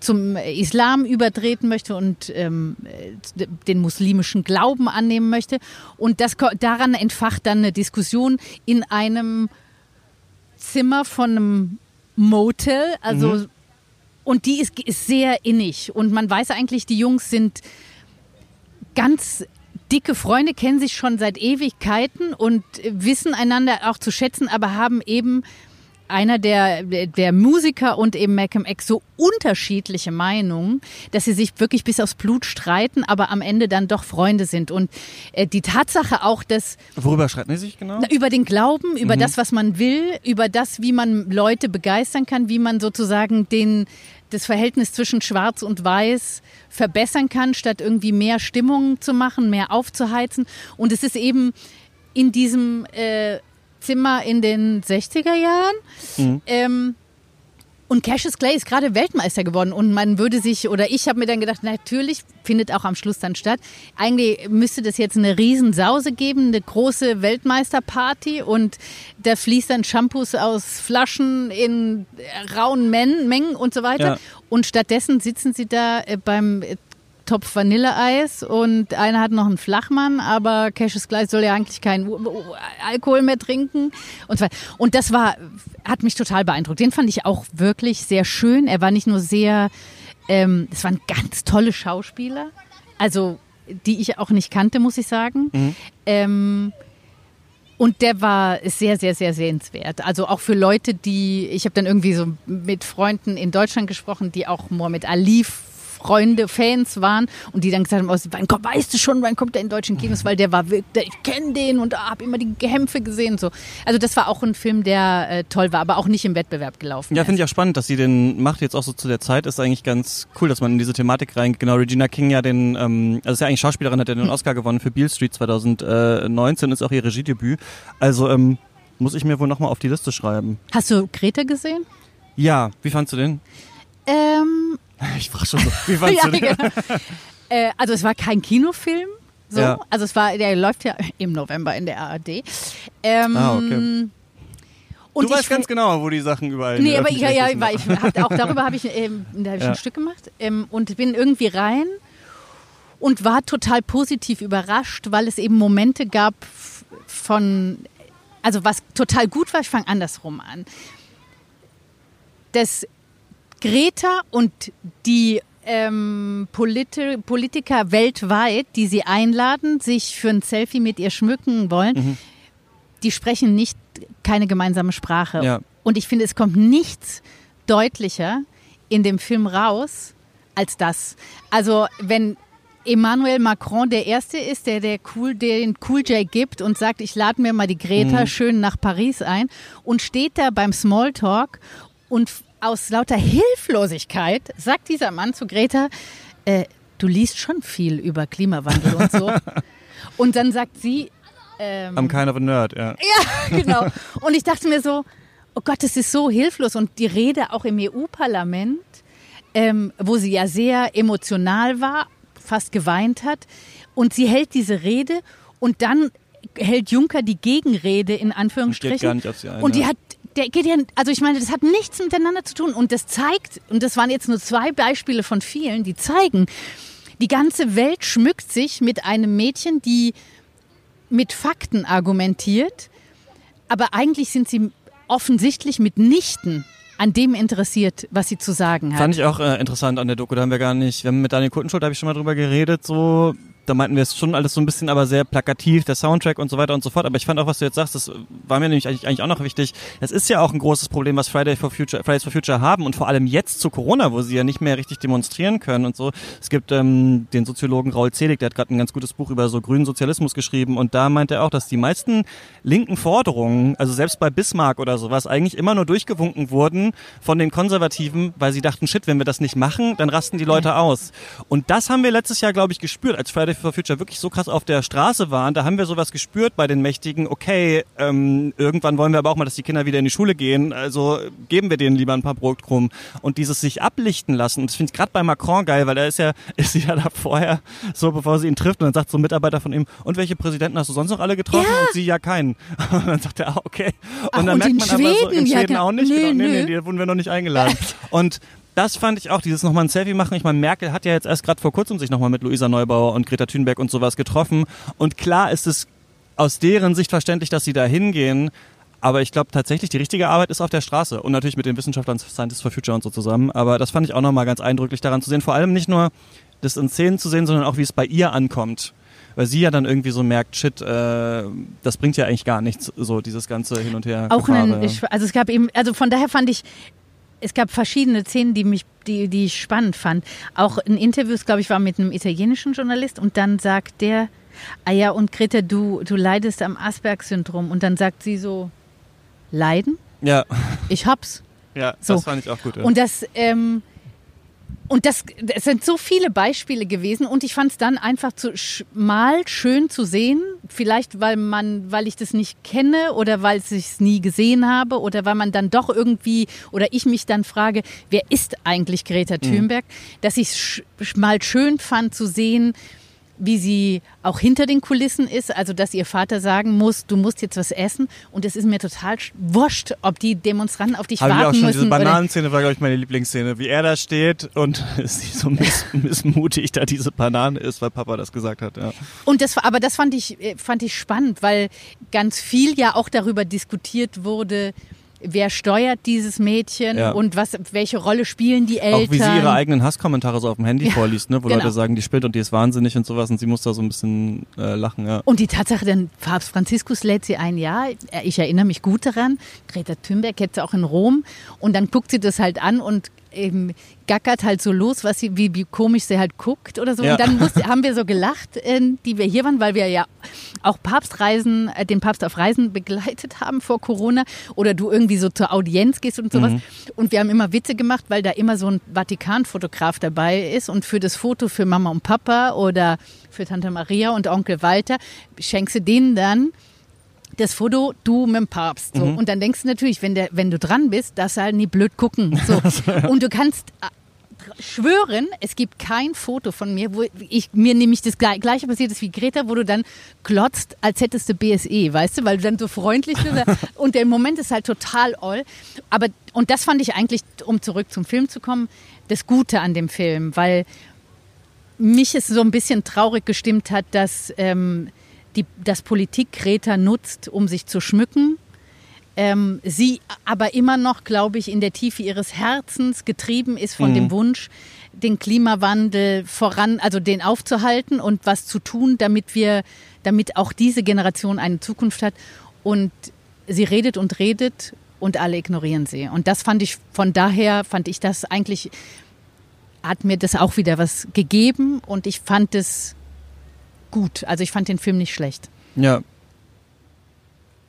zum Islam übertreten möchte und ähm, den muslimischen Glauben annehmen möchte. Und das, daran entfacht dann eine Diskussion in einem Zimmer von einem Motel. Also, mhm. und die ist, ist sehr innig. Und man weiß eigentlich, die Jungs sind ganz dicke Freunde, kennen sich schon seit Ewigkeiten und wissen einander auch zu schätzen, aber haben eben einer der, der Musiker und eben Malcolm X so unterschiedliche Meinungen, dass sie sich wirklich bis aufs Blut streiten, aber am Ende dann doch Freunde sind. Und äh, die Tatsache auch, dass... Worüber streiten sie sich genau? Na, über den Glauben, über mhm. das, was man will, über das, wie man Leute begeistern kann, wie man sozusagen den, das Verhältnis zwischen Schwarz und Weiß verbessern kann, statt irgendwie mehr Stimmung zu machen, mehr aufzuheizen. Und es ist eben in diesem... Äh, Zimmer in den 60er Jahren. Mhm. Ähm, und Cassius Clay ist gerade Weltmeister geworden und man würde sich, oder ich habe mir dann gedacht, natürlich findet auch am Schluss dann statt. Eigentlich müsste das jetzt eine Riesensause geben, eine große Weltmeisterparty und da fließt dann Shampoos aus Flaschen in rauen Mengen und so weiter. Ja. Und stattdessen sitzen sie da äh, beim Topf Vanilleeis und einer hat noch einen Flachmann, aber Cassius Clay soll ja eigentlich keinen Alkohol mehr trinken und so Und das war, hat mich total beeindruckt. Den fand ich auch wirklich sehr schön. Er war nicht nur sehr, ähm, es waren ganz tolle Schauspieler, also die ich auch nicht kannte, muss ich sagen. Mhm. Ähm, und der war sehr, sehr, sehr sehenswert. Also auch für Leute, die, ich habe dann irgendwie so mit Freunden in Deutschland gesprochen, die auch Mohammed Ali Freunde, Fans waren und die dann gesagt haben, wann kommt, weißt du schon, wann kommt der in deutschen Kinos, weil der war wirklich, ich kenne den und habe immer die Kämpfe gesehen. So. Also das war auch ein Film, der äh, toll war, aber auch nicht im Wettbewerb gelaufen. Ja, finde ich auch spannend, dass sie den macht, jetzt auch so zu der Zeit, ist eigentlich ganz cool, dass man in diese Thematik reingeht. Genau, Regina King ja den, ähm, also ist ja eigentlich Schauspielerin, hat ja den hm. Oscar gewonnen für Beale Street 2019, ist auch ihr Regiedebüt. Also ähm, muss ich mir wohl nochmal auf die Liste schreiben. Hast du Greta gesehen? Ja, wie fandst du den? Ähm, (laughs) Ich frage schon so, wie fandst (laughs) ja, du? Genau. Äh, also es war kein Kinofilm, So. Ja. Also es war, der läuft ja (laughs) im November in der ARD. Ähm, Ah, okay. Und du weißt ich, ganz genau, wo die Sachen überall Nee, aber ja, ja, öffentlich-rechtlichen weil ich hab, auch darüber habe ich, ähm, da hab ich Ja. ein Stück gemacht ähm, und bin irgendwie rein und war total positiv überrascht, weil es eben Momente gab von, also was total gut war, ich fange andersrum an. Dass Greta und die ähm, Politi Politiker weltweit, die sie einladen, sich für ein Selfie mit ihr schmücken wollen, Mhm. die sprechen nicht keine gemeinsame Sprache. Ja. Und ich finde, es kommt nichts deutlicher in dem Film raus als das. Also wenn Emmanuel Macron der Erste ist, der, der cool, der den Cool J gibt und sagt, ich lade mir mal die Greta Mhm. schön nach Paris ein und steht da beim Smalltalk und aus lauter Hilflosigkeit sagt dieser Mann zu Greta, äh, du liest schon viel über Klimawandel und so. (laughs) und dann sagt sie, ähm, I'm kind of a nerd, ja. (laughs) ja, genau. Und ich dachte mir so, oh Gott, das ist so hilflos. Und die Rede auch im EU-Parlament, ähm, wo sie ja sehr emotional war, fast geweint hat. Und sie hält diese Rede und dann hält Juncker die Gegenrede in Anführungsstrichen. Geht gar nicht auf sie ein. Und die ja. hat, der geht ja, also ich meine, das hat nichts miteinander zu tun. Und das zeigt, und das waren jetzt nur zwei Beispiele von vielen, die zeigen, die ganze Welt schmückt sich mit einem Mädchen, die mit Fakten argumentiert, aber eigentlich sind sie offensichtlich mitnichten an dem interessiert, was sie zu sagen hat. Fand ich auch äh, interessant an der Doku. Da haben wir gar nicht, wir haben mit Daniel Kuttenschuld, da habe ich schon mal drüber geredet, so, da meinten wir es schon alles so ein bisschen, aber sehr plakativ, der Soundtrack und so weiter und so fort. Aber ich fand auch, was du jetzt sagst, das war mir nämlich eigentlich, auch noch wichtig. Das ist ja auch ein großes Problem, was Friday for Future, Fridays for Future haben und vor allem jetzt zu Corona, wo sie ja nicht mehr richtig demonstrieren können und so. Es gibt ähm, den Soziologen Raul Zelig, der hat gerade ein ganz gutes Buch über so grünen Sozialismus geschrieben und da meint er auch, dass die meisten linken Forderungen, also selbst bei Bismarck oder sowas, eigentlich immer nur durchgewunken wurden von den Konservativen, weil sie dachten, shit, wenn wir das nicht machen, dann rasten die Leute aus. Und das haben wir letztes Jahr, glaube ich, gespürt, als Friday for Future wirklich so krass auf der Straße waren. Da haben wir sowas gespürt bei den Mächtigen, okay, ähm, irgendwann wollen wir aber auch mal, dass die Kinder wieder in die Schule gehen, also geben wir denen lieber ein paar Brotkrumm. Und dieses sich ablichten lassen, und das finde ich gerade bei Macron geil, weil er ist ja, (laughs) ist ja da vorher, so bevor sie ihn trifft, und dann sagt so ein Mitarbeiter von ihm, und welche Präsidenten hast du sonst noch alle getroffen? Ja. Und sie ja keinen. (laughs) Und dann sagt er, ah, okay. Und Ach, dann und merkt man aber so, in Schweden? Ja, Schweden auch nicht. nee, genau, nee, nö. nee, die wurden wir noch nicht eingeladen. (laughs) Und das fand ich auch, dieses nochmal ein Selfie machen. Ich meine, Merkel hat ja jetzt erst gerade vor kurzem sich nochmal mit Luisa Neubauer und Greta Thunberg und sowas getroffen. Und klar ist es aus deren Sicht verständlich, dass sie da hingehen. Aber ich glaube tatsächlich, die richtige Arbeit ist auf der Straße. Und natürlich mit den Wissenschaftlern Scientists for Future und so zusammen. Aber das fand ich auch nochmal ganz eindrücklich daran zu sehen. Vor allem nicht nur das in Szenen zu sehen, sondern auch, wie es bei ihr ankommt. Weil sie ja dann irgendwie so merkt, shit, äh, das bringt ja eigentlich gar nichts, so dieses ganze Hin und Her. auch einen, ich, also es gab eben, also von daher fand ich, es gab verschiedene Szenen, die mich, die, die ich spannend fand. Auch in Interviews, glaube ich, war mit einem italienischen Journalist und dann sagt der, ah ja, und Greta, du, du leidest am Asperg-Syndrom. Und dann sagt sie so, leiden? Ja, Ich hab's. ja, So. das fand ich auch gut. Ja. Und das, ähm, und das, es sind so viele Beispiele gewesen und ich fand es dann einfach zu mal schön zu sehen. Vielleicht, weil man, weil ich das nicht kenne oder weil ich es nie gesehen habe oder weil man dann doch irgendwie oder ich mich dann frage, wer ist eigentlich Greta Thunberg? Dass ich es mal schön fand zu sehen, wie sie auch hinter den Kulissen ist, also dass ihr Vater sagen muss, du musst jetzt was essen und es ist mir total sch- wurscht, ob die Demonstranten auf dich Habe ich auch warten schon, müssen. diese Bananenszene war, glaube ich, meine Lieblingsszene. Wie er da steht und (laughs) sie so miss missmutig da diese Banane ist, weil Papa das gesagt hat. Ja. Und das aber das fand ich, äh, fand ich spannend, weil ganz viel ja auch darüber diskutiert wurde, wer steuert dieses Mädchen Ja. und was, welche Rolle spielen die Eltern. Auch wie sie ihre eigenen Hasskommentare so auf dem Handy Ja, vorliest, ne? wo genau. Leute sagen, die spinnt und die ist wahnsinnig und sowas und sie muss da so ein bisschen äh, lachen. Ja. und die Tatsache, dann Papst Franziskus lädt sie ein, ja, ich erinnere mich gut daran, Greta Thunberg jetzt auch in Rom und dann guckt sie das halt an und eben gackert halt so los, was sie, wie, wie komisch sie halt guckt oder so. Ja. Und dann musste, haben wir so gelacht, äh, die wir hier waren, weil wir ja auch Papstreisen, äh, den Papst auf Reisen begleitet haben vor Corona oder du irgendwie so zur Audienz gehst und sowas. Und wir haben immer Witze gemacht, weil da immer so ein Vatikanfotograf dabei ist und für das Foto für Mama und Papa oder für Tante Maria und Onkel Walter schenkst du denen dann das Foto, du mit dem Papst. So. Und dann denkst du natürlich, wenn, der, wenn du dran bist, darfst du halt nie blöd gucken. So. (laughs) Und du kannst, schwören, es gibt kein Foto von mir, wo ich mir nämlich das gleiche passiert ist wie Greta, wo du dann glotzt, als hättest du BSE, weißt du, weil du dann so freundlich bist. (laughs) und der Moment ist halt total all. Aber, und das fand ich eigentlich, um zurück zum Film zu kommen, das Gute an dem Film, weil mich es so ein bisschen traurig gestimmt hat, dass ähm, die, das Politik Greta nutzt, um sich zu schmücken ähm, sie aber immer noch, glaube ich, in der Tiefe ihres Herzens getrieben ist von mhm. dem Wunsch, den Klimawandel voran, also den aufzuhalten und was zu tun, damit wir, damit auch diese Generation eine Zukunft hat. Und sie redet und redet und alle ignorieren sie. Und das fand ich, von daher fand ich das eigentlich, hat mir das auch wieder was gegeben und ich fand es gut. Also ich fand den Film nicht schlecht. Ja,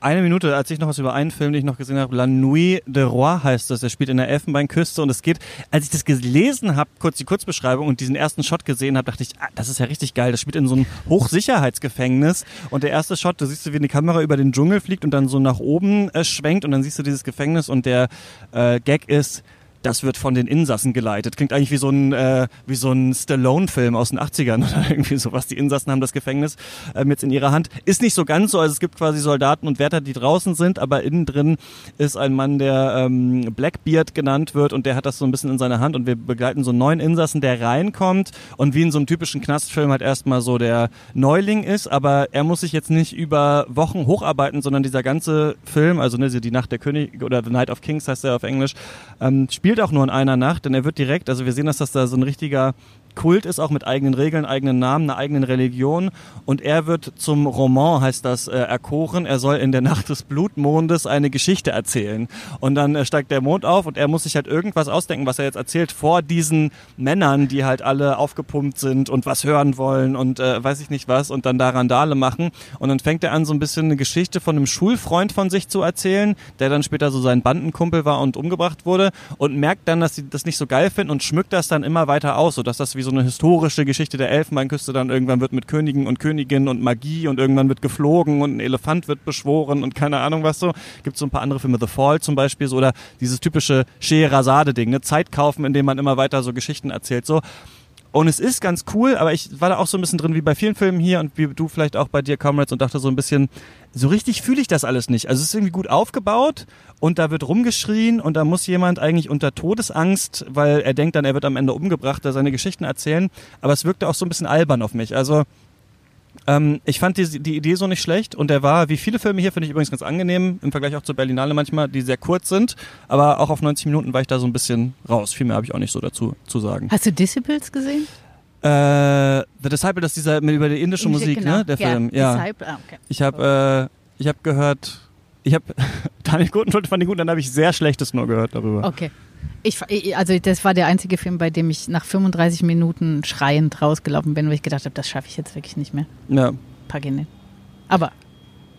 eine Minute, als ich noch was über einen Film, den ich noch gesehen habe, La Nuit de Roi heißt das. Der spielt in der Elfenbeinküste und es geht, als ich das gelesen habe, kurz die Kurzbeschreibung und diesen ersten Shot gesehen habe, dachte ich, ah, das ist ja richtig geil. Das spielt in so einem Hochsicherheitsgefängnis und der erste Shot, du siehst, wie eine Kamera über den Dschungel fliegt und dann so nach oben äh, schwenkt und dann siehst du dieses Gefängnis und der äh, Gag ist, das wird von den Insassen geleitet. Klingt eigentlich wie so ein, äh, wie so ein Stallone-Film aus den 80ern (laughs) oder irgendwie sowas. Die Insassen haben das Gefängnis ähm, jetzt in ihrer Hand. Ist nicht so ganz so, also es gibt quasi Soldaten und Wärter, die draußen sind, aber innen drin ist ein Mann, der ähm, Blackbeard genannt wird und der hat das so ein bisschen in seiner Hand und wir begleiten so einen neuen Insassen, der reinkommt und wie in so einem typischen Knastfilm halt erstmal so der Neuling ist, aber er muss sich jetzt nicht über Wochen hocharbeiten, sondern dieser ganze Film, also ne, die Nacht der König oder The Night of Kings heißt er auf Englisch, ähm, spielt spielt auch nur in einer Nacht, denn er wird direkt, also wir sehen, dass das da so ein richtiger Kult ist, auch mit eigenen Regeln, eigenen Namen, einer eigenen Religion. Und er wird zum Roman, heißt das, äh, erkoren. Er soll in der Nacht des Blutmondes eine Geschichte erzählen. Und dann äh, steigt der Mond auf und er muss sich halt irgendwas ausdenken, was er jetzt erzählt vor diesen Männern, die halt alle aufgepumpt sind und was hören wollen und äh, weiß ich nicht was und dann da Randale machen. Und dann fängt er an, so ein bisschen eine Geschichte von einem Schulfreund von sich zu erzählen, der dann später so sein Bandenkumpel war und umgebracht wurde und merkt dann, dass sie das nicht so geil finden und schmückt das dann immer weiter aus, sodass das wie so eine historische Geschichte der Elfenbeinküste dann irgendwann wird mit Königen und Königinnen und Magie und irgendwann wird geflogen und ein Elefant wird beschworen und keine Ahnung was so. Gibt so ein paar andere Filme, The Fall zum Beispiel, so, oder dieses typische Scheherazade-Ding, ne? Zeit kaufen, indem man immer weiter so Geschichten erzählt, so. Und es ist ganz cool, aber ich war da auch so ein bisschen drin wie bei vielen Filmen hier und wie du vielleicht auch bei dir, Comrades, und dachte so ein bisschen, so richtig fühle ich das alles nicht. Also es ist irgendwie gut aufgebaut und da wird rumgeschrien und da muss jemand eigentlich unter Todesangst, weil er denkt dann, er wird am Ende umgebracht, da seine Geschichten erzählen. Aber es wirkte auch so ein bisschen albern auf mich. Also ähm, ich fand die, die Idee so nicht schlecht und der war, wie viele Filme hier, finde ich übrigens ganz angenehm, im Vergleich auch zur Berlinale manchmal, die sehr kurz sind, aber auch auf 90 Minuten war ich da so ein bisschen raus. Viel mehr habe ich auch nicht so dazu zu sagen. Hast du Disciples gesehen? Äh, The Disciple, das ist dieser mit über die indische Musik, genau. ne? Der ja, Film. Ja. Disciple. Ah, okay. Ich habe äh, ich habe gehört, ich habe (laughs) Daniel Guttenschuld fand den gut, dann habe ich sehr Schlechtes nur gehört darüber. Okay. Ich, also das war der einzige Film, bei dem ich nach 35 Minuten schreiend rausgelaufen bin, wo ich gedacht habe, das schaffe ich jetzt wirklich nicht mehr. Ja. Pagine. Aber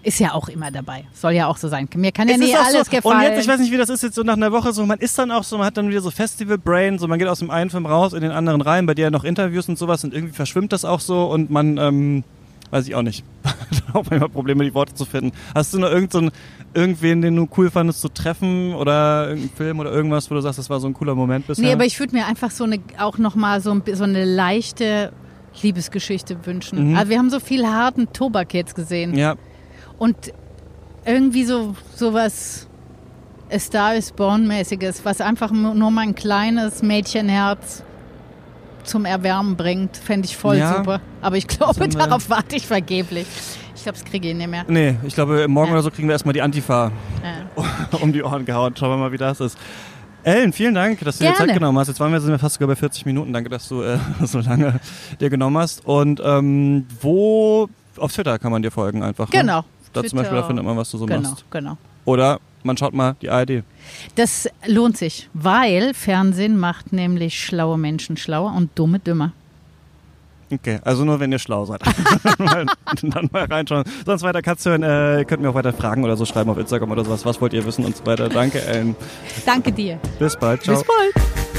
ist ja auch immer dabei. Soll ja auch so sein. Mir kann ja es nie alles so, gefallen. Und jetzt, ich weiß nicht, wie das ist jetzt so nach einer Woche so, man ist dann auch so, man hat dann wieder so Festival Brain, so man geht aus dem einen Film raus in den anderen rein, bei dir ja noch Interviews und sowas und irgendwie verschwimmt das auch so und man, ähm, weiß ich auch nicht. (laughs) auch manchmal Probleme, die Worte zu finden. Hast du noch irgendeinen, so irgendwen, den du cool fandest zu treffen oder irgendeinen Film oder irgendwas, wo du sagst, das war so ein cooler Moment bisher? Nee, aber ich würde mir einfach so eine, auch nochmal so, so eine leichte Liebesgeschichte wünschen. Mhm. Also wir haben so viel harten Tobak jetzt gesehen. Ja. Und irgendwie so sowas A Star is Born mäßiges, was einfach nur mein kleines Mädchenherz zum Erwärmen bringt, fände ich voll ja. super. Aber ich glaube, darauf warte ich vergeblich. Ich glaube, das kriege ich nicht mehr. Nee, ich glaube, morgen ja. oder so kriegen wir erstmal die Antifa ja. (laughs) um die Ohren gehauen. Schauen wir mal, wie das ist. Ellen, vielen Dank, dass du Gerne. dir Zeit genommen hast. Jetzt waren wir, sind wir fast sogar bei 40 Minuten. Danke, dass du äh, (laughs) so lange dir genommen hast. Und ähm, wo auf Twitter kann man dir folgen einfach. Ne? Genau. Ne? Da zum Beispiel, da findet man, was du so genau, machst. Genau, genau. Oder man schaut mal die ARD. Das lohnt sich, weil Fernsehen macht nämlich schlaue Menschen schlauer und dumme dümmer. Okay, also nur wenn ihr schlau seid. (laughs) dann mal reinschauen. Sonst weiter Katz hören, äh, könnt mir auch weiter Fragen oder so schreiben auf Instagram oder sowas. Was wollt ihr wissen und so weiter. Danke, Ellen. Danke dir. Bis bald. Ciao. Bis bald.